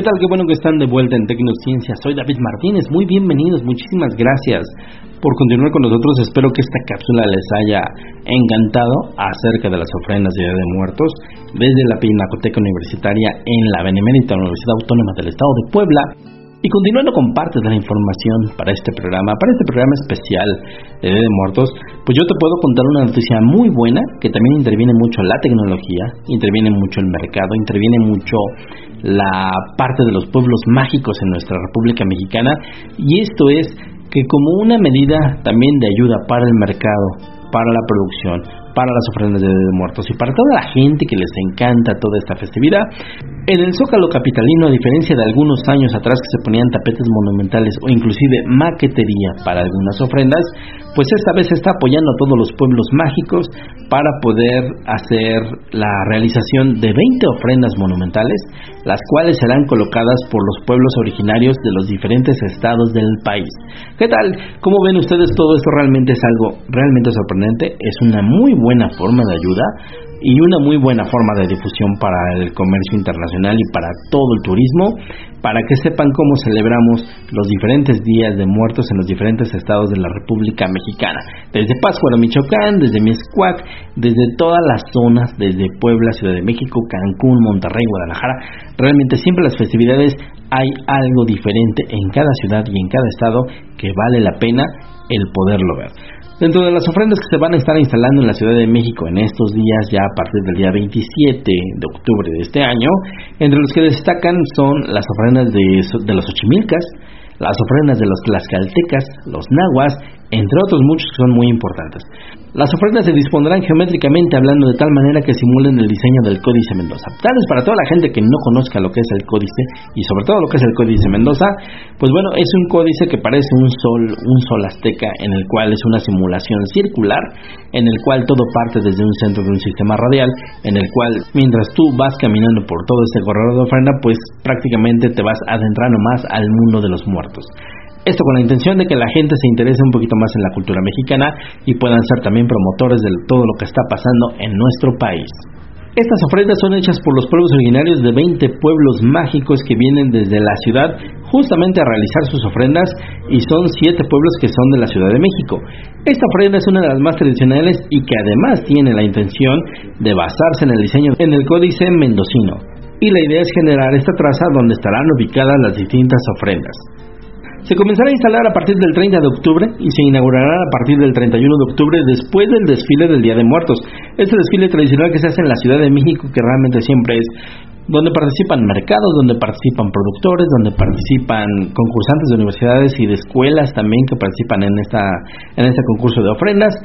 Qué bueno que están de vuelta en Tecnociencia. Soy David Martínez. Muy bienvenidos. Muchísimas gracias por continuar con nosotros. Espero que esta cápsula les haya encantado acerca de las ofrendas de Día de Muertos desde la Pinacoteca Universitaria en la Benemérita Universidad Autónoma del Estado de Puebla. Y continuando con parte de la información para este programa, para este programa especial de Día de Muertos, pues yo te puedo contar una noticia muy buena que también interviene mucho la tecnología, interviene mucho el mercado, interviene mucho la parte de los pueblos mágicos en nuestra República Mexicana. Y esto es que como una medida también de ayuda para el mercado, para la producción, para las ofrendas de de Muertos y para toda la gente que les encanta toda esta festividad, En el Zócalo Capitalino, a diferencia de algunos años atrás que se ponían tapetes monumentales o inclusive maquetería para algunas ofrendas, pues esta vez se está apoyando a todos los pueblos mágicos para poder hacer la realización de 20 ofrendas monumentales, las cuales serán colocadas por los pueblos originarios de los diferentes estados del país. ¿Qué tal? ¿Cómo ven ustedes todo esto? Realmente es algo realmente sorprendente, es una muy buena forma de ayuda y una muy buena forma de difusión para el comercio internacional y para todo el turismo, para que sepan cómo celebramos los diferentes días de muertos en los diferentes estados de la República Mexicana, desde Pátzcuaro, Michoacán, desde Miscuac, desde todas las zonas, desde Puebla, Ciudad de México, Cancún, Monterrey, Guadalajara. Realmente siempre las festividades hay algo diferente en cada ciudad y en cada estado que vale la pena el poderlo ver. Dentro de las ofrendas que se van a estar instalando en la Ciudad de México en estos días, ya a partir del día 27 de octubre de este año, entre los que destacan son las ofrendas de, los Ochimilcas, las ofrendas de los Tlaxcaltecas, los Nahuas, entre otros muchos que son muy importantes. Las ofrendas se dispondrán geométricamente hablando de tal manera que simulen el diseño del Códice Mendoza. Tal vez para toda la gente que no conozca lo que es el Códice y sobre todo lo que es el Códice Mendoza, pues bueno, es un códice que parece un sol, un sol azteca en el cual es una simulación circular, en el cual todo parte desde un centro de un sistema radial, en el cual mientras tú vas caminando por todo este corredor de ofrenda, pues prácticamente te vas adentrando más al mundo de los muertos. Esto con la intención de que la gente se interese un poquito más en la cultura mexicana y puedan ser también promotores de todo lo que está pasando en nuestro país. Estas ofrendas son hechas por los pueblos originarios de 20 pueblos mágicos que vienen desde la ciudad justamente a realizar sus ofrendas y son 7 pueblos que son de la Ciudad de México. Esta ofrenda es una de las más tradicionales y que además tiene la intención de basarse en el diseño en el códice mendocino. Y la idea es generar esta traza donde estarán ubicadas las distintas ofrendas. Se comenzará a instalar a partir del 30 de octubre y se inaugurará a partir del 31 de octubre después del desfile del Día de Muertos. Este desfile tradicional que se hace en la Ciudad de México que realmente siempre es donde participan mercados, donde participan productores, donde participan concursantes de universidades y de escuelas también que participan en esta en este concurso de ofrendas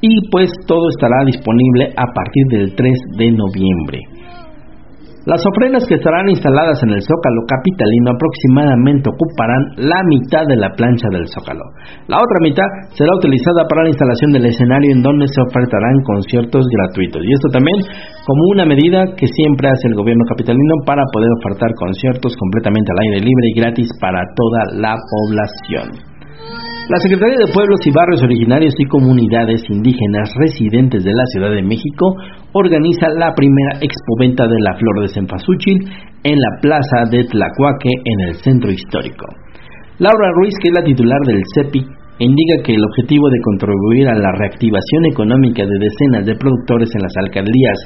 y pues todo estará disponible a partir del 3 de noviembre. Las ofrendas que estarán instaladas en el Zócalo capitalino aproximadamente ocuparán la mitad de la plancha del Zócalo. La otra mitad será utilizada para la instalación del escenario en donde se ofertarán conciertos gratuitos. Y esto también como una medida que siempre hace el gobierno capitalino para poder ofertar conciertos completamente al aire libre y gratis para toda la población. La Secretaría de Pueblos y Barrios Originarios y Comunidades Indígenas Residentes de la Ciudad de México organiza la primera expoventa de la flor de cempasúchil en la plaza de Tlacuaque en el centro histórico. Laura Ruiz, que es la titular del CEPI, indica que el objetivo de contribuir a la reactivación económica de decenas de productores en las alcaldías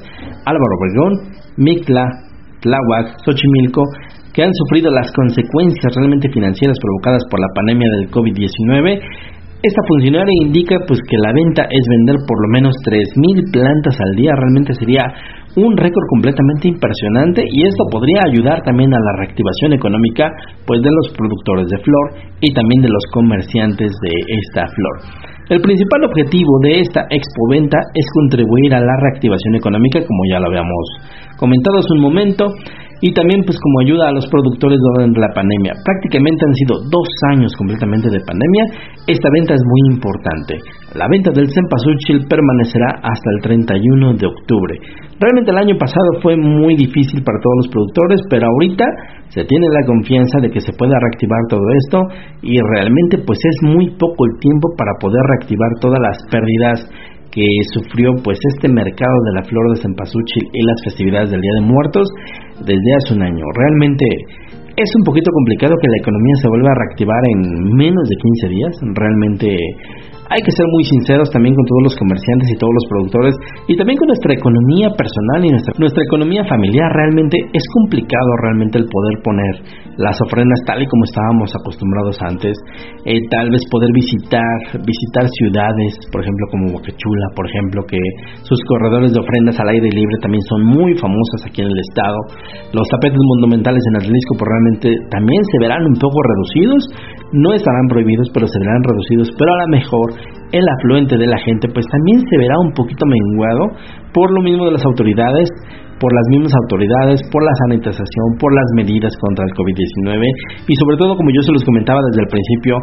Álvaro Obregón, Mictla, Tláhuac, Xochimilco que han sufrido las consecuencias realmente financieras provocadas por la pandemia del COVID-19. Esta funcionaria indica pues que la venta es vender por lo menos 3.000 plantas al día, realmente sería un récord completamente impresionante y esto podría ayudar también a la reactivación económica pues de los productores de flor y también de los comerciantes de esta flor. El principal objetivo de esta expoventa es contribuir a la reactivación económica, como ya lo habíamos comentado hace un momento, y también pues como ayuda a los productores durante la pandemia. Prácticamente han sido dos años completamente de pandemia. Esta venta es muy importante. La venta del cempasúchil permanecerá hasta el 31 de octubre. Realmente el año pasado fue muy difícil para todos los productores, pero ahorita se tiene la confianza de que se pueda reactivar todo esto y realmente pues es muy poco el tiempo para poder reactivar todas las pérdidas que sufrió pues este mercado de la flor de cempasúchil y las festividades del Día de Muertos desde hace un año. Realmente es un poquito complicado que la economía se vuelva a reactivar en menos de 15 días. Realmente hay que ser muy sinceros también con todos los comerciantes y todos los productores y también con nuestra economía personal y nuestra, nuestra economía familiar. Realmente es complicado realmente el poder poner las ofrendas tal y como estábamos acostumbrados antes. Eh, tal vez poder visitar, visitar ciudades, por ejemplo como Boquechula, por ejemplo, que sus corredores de ofrendas al aire libre también son muy famosos aquí en el estado. Los tapetes monumentales en Atlisco pues realmente también se verán un poco reducidos. No estarán prohibidos, pero se verán reducidos. Pero a lo mejor el afluente de la gente pues también se verá un poquito menguado por lo mismo de las autoridades por las mismas autoridades, por la sanitización, por las medidas contra el COVID-19 y sobre todo, como yo se los comentaba desde el principio,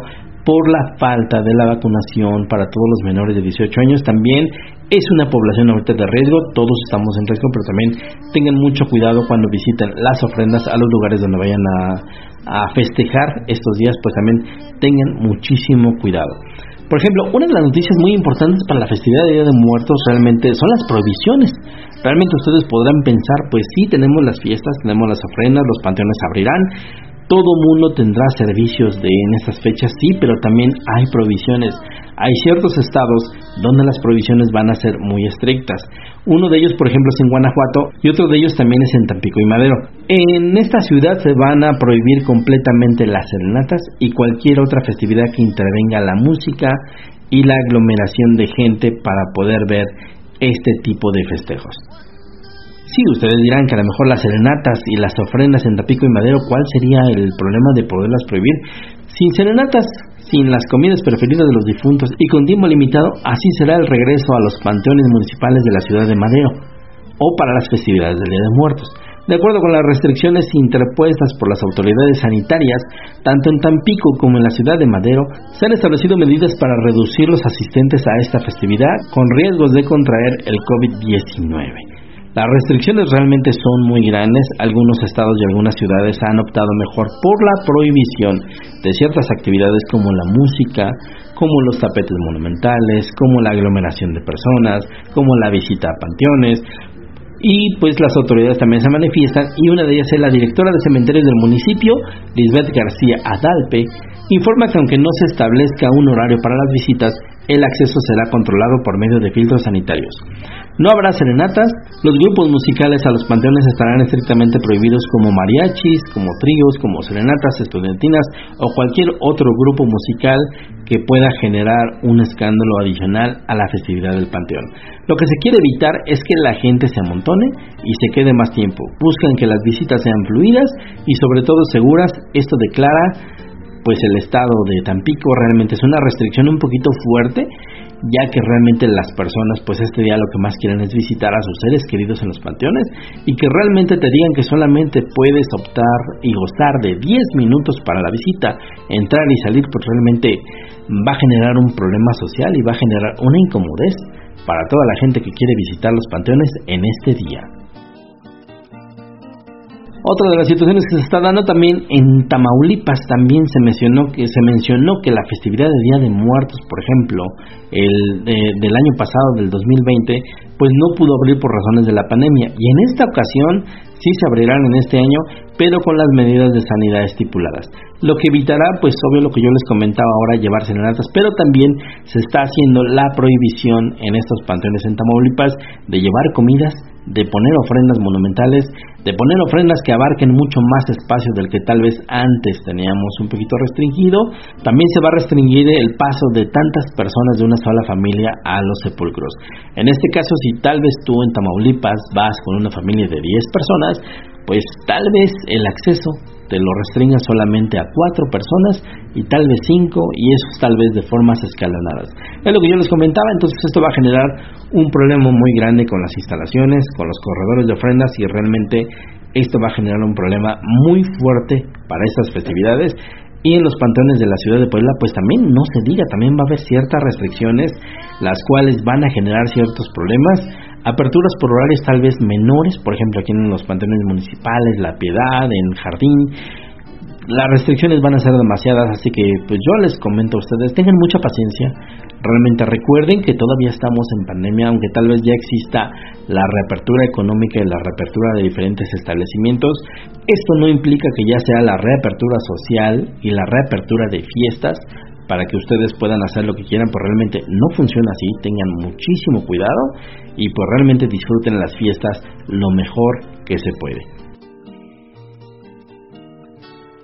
por la falta de la vacunación para todos los menores de 18 años. También es una población ahorita de riesgo, todos estamos en riesgo, pero también tengan mucho cuidado cuando visiten las ofrendas a los lugares donde vayan a, a festejar estos días, pues también tengan muchísimo cuidado. Por ejemplo, una de las noticias muy importantes para la festividad de Día de Muertos realmente son las prohibiciones. Realmente ustedes podrán pensar, pues sí, tenemos las fiestas, tenemos las ofrendas, los panteones abrirán, todo mundo tendrá servicios de en estas fechas, sí, pero también hay provisiones. Hay ciertos estados donde las provisiones van a ser muy estrictas. Uno de ellos, por ejemplo, es en Guanajuato y otro de ellos también es en Tampico y Madero. En esta ciudad se van a prohibir completamente las serenatas y cualquier otra festividad que intervenga la música y la aglomeración de gente para poder ver este tipo de festejos. Sí, ustedes dirán que a lo mejor las serenatas y las ofrendas en Tapico y Madero, ¿cuál sería el problema de poderlas prohibir? Sin serenatas, sin las comidas preferidas de los difuntos y con tiempo limitado, así será el regreso a los panteones municipales de la ciudad de Madero o para las festividades del Día de Muertos. De acuerdo con las restricciones interpuestas por las autoridades sanitarias, tanto en Tampico como en la ciudad de Madero, se han establecido medidas para reducir los asistentes a esta festividad con riesgos de contraer el COVID-19. Las restricciones realmente son muy grandes. Algunos estados y algunas ciudades han optado mejor por la prohibición de ciertas actividades como la música, como los tapetes monumentales, como la aglomeración de personas, como la visita a panteones. Y pues las autoridades también se manifiestan y una de ellas es la directora de cementerios del municipio, Lisbeth García Adalpe, informa que aunque no se establezca un horario para las visitas, el acceso será controlado por medio de filtros sanitarios. No habrá serenatas, los grupos musicales a los panteones estarán estrictamente prohibidos como mariachis, como tríos, como serenatas estudiantinas o cualquier otro grupo musical que pueda generar un escándalo adicional a la festividad del panteón. Lo que se quiere evitar es que la gente se amontone y se quede más tiempo. Buscan que las visitas sean fluidas y sobre todo seguras. Esto declara pues el estado de Tampico realmente es una restricción un poquito fuerte, ya que realmente las personas pues este día lo que más quieren es visitar a sus seres queridos en los panteones y que realmente te digan que solamente puedes optar y gozar de 10 minutos para la visita, entrar y salir pues realmente va a generar un problema social y va a generar una incomodez para toda la gente que quiere visitar los panteones en este día. Otra de las situaciones que se está dando también en Tamaulipas también se mencionó que se mencionó que la festividad de Día de Muertos, por ejemplo, el del año pasado del 2020, pues no pudo abrir por razones de la pandemia. Y en esta ocasión sí se abrirán en este año, pero con las medidas de sanidad estipuladas. Lo que evitará, pues obvio lo que yo les comentaba ahora, llevar serenatas, pero también se está haciendo la prohibición en estos panteones en Tamaulipas de llevar comidas de poner ofrendas monumentales, de poner ofrendas que abarquen mucho más espacio del que tal vez antes teníamos un poquito restringido. También se va a restringir el paso de tantas personas de una sola familia a los sepulcros. En este caso, si tal vez tú en Tamaulipas vas con una familia de 10 personas, pues tal vez el acceso te lo restringa solamente a cuatro personas y tal vez cinco y eso tal vez de formas escalonadas. Es lo que yo les comentaba, entonces esto va a generar un problema muy grande con las instalaciones, con los corredores de ofrendas y realmente esto va a generar un problema muy fuerte para estas festividades y en los panteones de la ciudad de Puebla, pues también no se diga, también va a haber ciertas restricciones, las cuales van a generar ciertos problemas aperturas por horarios tal vez menores, por ejemplo aquí en los panteones municipales, La Piedad, en Jardín, las restricciones van a ser demasiadas, así que pues yo les comento a ustedes, tengan mucha paciencia, realmente recuerden que todavía estamos en pandemia, aunque tal vez ya exista la reapertura económica y la reapertura de diferentes establecimientos, esto no implica que ya sea la reapertura social y la reapertura de fiestas, para que ustedes puedan hacer lo que quieran, pues realmente no funciona así, tengan muchísimo cuidado y pues realmente disfruten las fiestas lo mejor que se puede.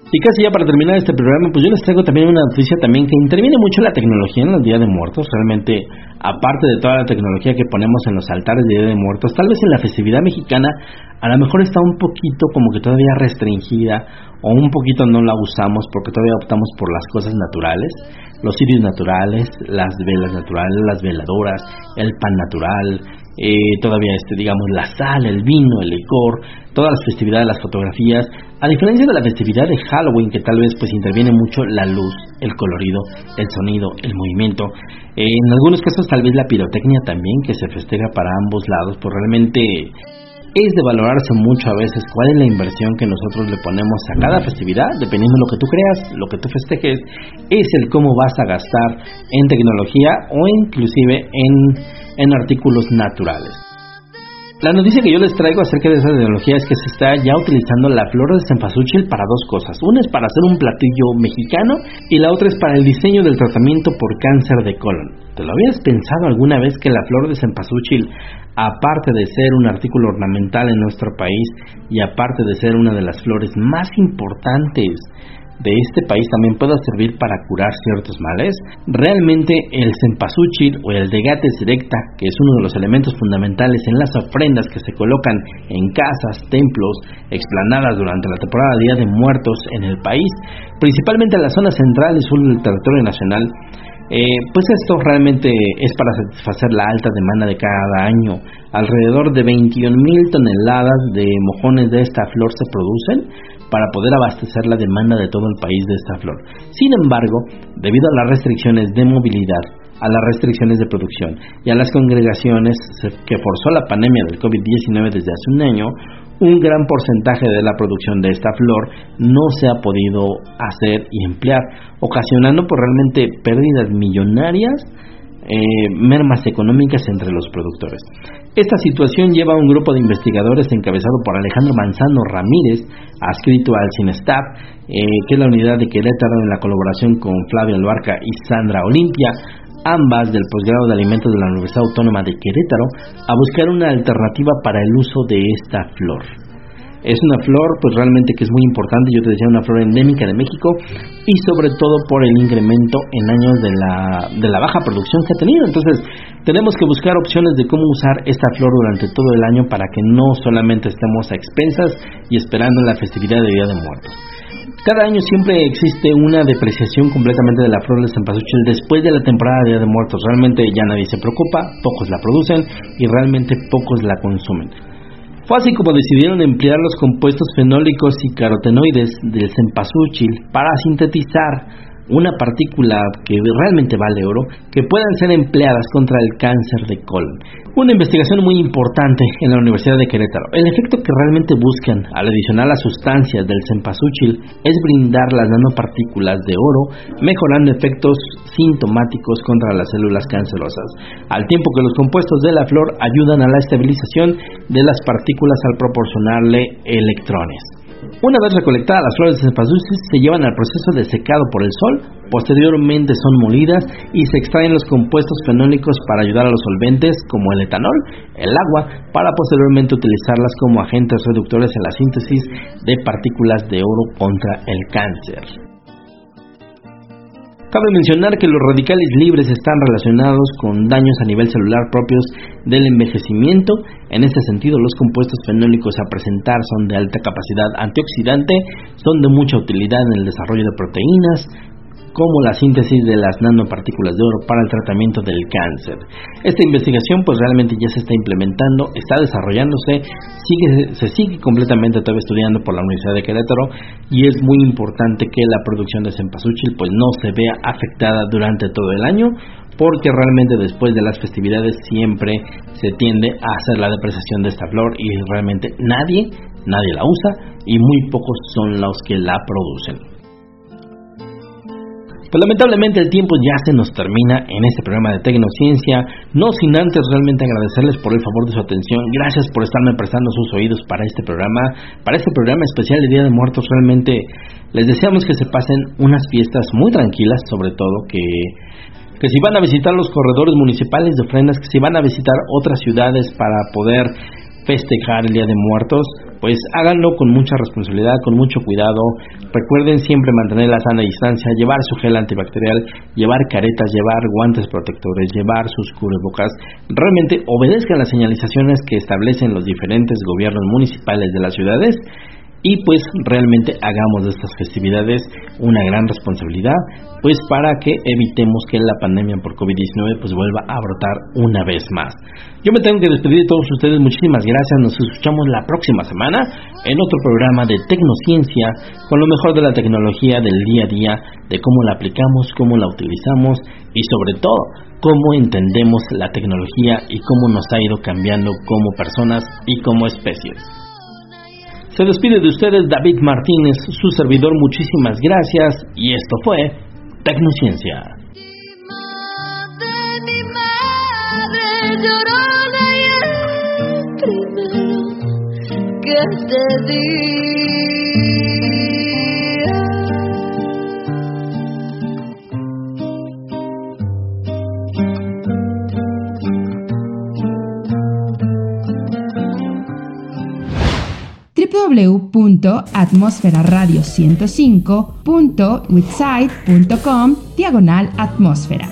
Y casi ya para terminar este programa, pues yo les traigo también una noticia también que interviene mucho la tecnología en el Día de Muertos. Realmente, aparte de toda la tecnología que ponemos en los altares de Día de Muertos, tal vez en la festividad mexicana a lo mejor está un poquito como que todavía restringida o un poquito no la usamos porque todavía optamos por las cosas naturales, los cirios naturales, las velas naturales, las veladoras, el pan natural, eh, todavía este, digamos, la sal, el vino, el licor, todas las festividades, las fotografías, a diferencia de la festividad de Halloween, que tal vez pues interviene mucho la luz, el colorido, el sonido, el movimiento, en algunos casos tal vez la pirotecnia también, que se festeja para ambos lados, pues realmente es de valorarse mucho a veces cuál es la inversión que nosotros le ponemos a cada festividad, dependiendo de lo que tú creas, lo que tú festejes, es el cómo vas a gastar en tecnología o inclusive en en artículos naturales. La noticia que yo les traigo acerca de esa tecnología es que se está ya utilizando la flor de cempasúchil para dos cosas. Una es para hacer un platillo mexicano y la otra es para el diseño del tratamiento por cáncer de colon. ¿Te lo habías pensado alguna vez que la flor de cempasúchil, aparte de ser un artículo ornamental en nuestro país y aparte de ser una de las flores más importantes de este país también pueda servir para curar ciertos males? Realmente el cempasúchil o el degates directa, que es uno de los elementos fundamentales en las ofrendas que se colocan en casas, templos, explanadas durante la temporada de Día de Muertos en el país, principalmente en la zona central y sur del territorio nacional, eh, pues esto realmente es para satisfacer la alta demanda de cada año. Alrededor de 21 mil toneladas de mojones de esta flor se producen, para poder abastecer la demanda de todo el país de esta flor. Sin embargo, debido a las restricciones de movilidad, a las restricciones de producción y a las congregaciones que forzó la pandemia del COVID-19 desde hace un año, un gran porcentaje de la producción de esta flor no se ha podido hacer y emplear, ocasionando por realmente pérdidas millonarias eh, mermas económicas entre los productores. Esta situación lleva a un grupo de investigadores encabezado por Alejandro Manzano Ramírez, adscrito al CINESTAP, eh, que es la unidad de Querétaro en la colaboración con Flavio Albarca y Sandra Olimpia, ambas del posgrado de alimentos de la Universidad Autónoma de Querétaro, a buscar una alternativa para el uso de esta flor. Es una flor pues realmente que es muy importante, yo te decía una flor endémica de México y sobre todo por el incremento en años de la, de la baja producción que ha tenido. Entonces tenemos que buscar opciones de cómo usar esta flor durante todo el año para que no solamente estemos a expensas y esperando la festividad de Día de Muertos. Cada año siempre existe una depreciación completamente de la flor de cempasúchil después de la temporada de Día de Muertos. Realmente ya nadie se preocupa, pocos la producen y realmente pocos la consumen. Fue así como decidieron emplear los compuestos fenólicos y carotenoides del cempasúchil para sintetizar una partícula que realmente vale oro, que puedan ser empleadas contra el cáncer de colon. Una investigación muy importante en la Universidad de Querétaro. El efecto que realmente buscan al adicionar las sustancias del cempasúchil es brindar las nanopartículas de oro, mejorando efectos sintomáticos contra las células cancerosas, al tiempo que los compuestos de la flor ayudan a la estabilización de las partículas al proporcionarle electrones. Una vez recolectadas las flores de cempasúchil se llevan al proceso de secado por el sol, posteriormente son molidas y se extraen los compuestos fenólicos para ayudar a los solventes como el etanol, el agua, para posteriormente utilizarlas como agentes reductores en la síntesis de partículas de oro contra el cáncer. Cabe mencionar que los radicales libres están relacionados con daños a nivel celular propios del envejecimiento. En ese sentido, los compuestos fenólicos a presentar son de alta capacidad antioxidante, son de mucha utilidad en el desarrollo de proteínas, como la síntesis de las nanopartículas de oro para el tratamiento del cáncer. Esta investigación pues realmente ya se está implementando, está desarrollándose, sigue, se sigue completamente todavía estudiando por la Universidad de Querétaro y es muy importante que la producción de cempasúchil pues no se vea afectada durante todo el año porque realmente después de las festividades siempre se tiende a hacer la depreciación de esta flor y realmente nadie, nadie la usa y muy pocos son los que la producen. Pues lamentablemente el tiempo ya se nos termina en este programa de Tecnociencia, no sin antes realmente agradecerles por el favor de su atención, gracias por estarme prestando sus oídos para este programa, para este programa especial de Día de Muertos, realmente les deseamos que se pasen unas fiestas muy tranquilas, sobre todo que que si van a visitar los corredores municipales de ofrendas, que si van a visitar otras ciudades para poder festejar el Día de Muertos, pues háganlo con mucha responsabilidad, con mucho cuidado. Recuerden siempre mantener la sana distancia, llevar su gel antibacterial, llevar caretas, llevar guantes protectores, llevar sus cubrebocas. Realmente obedezcan las señalizaciones que establecen los diferentes gobiernos municipales de las ciudades y pues realmente hagamos de estas festividades una gran responsabilidad pues para que evitemos que la pandemia por COVID-19 pues vuelva a brotar una vez más. Yo me tengo que despedir de todos ustedes, muchísimas gracias, nos escuchamos la próxima semana en otro programa de Tecnociencia con lo mejor de la tecnología del día a día, de cómo la aplicamos, cómo la utilizamos y sobre todo cómo entendemos la tecnología y cómo nos ha ido cambiando como personas y como especies. Se despide de ustedes David Martínez, su servidor, muchísimas gracias. Y esto fue Tecnociencia. www.atmosferaradio105.witsite.com diagonal atmósfera.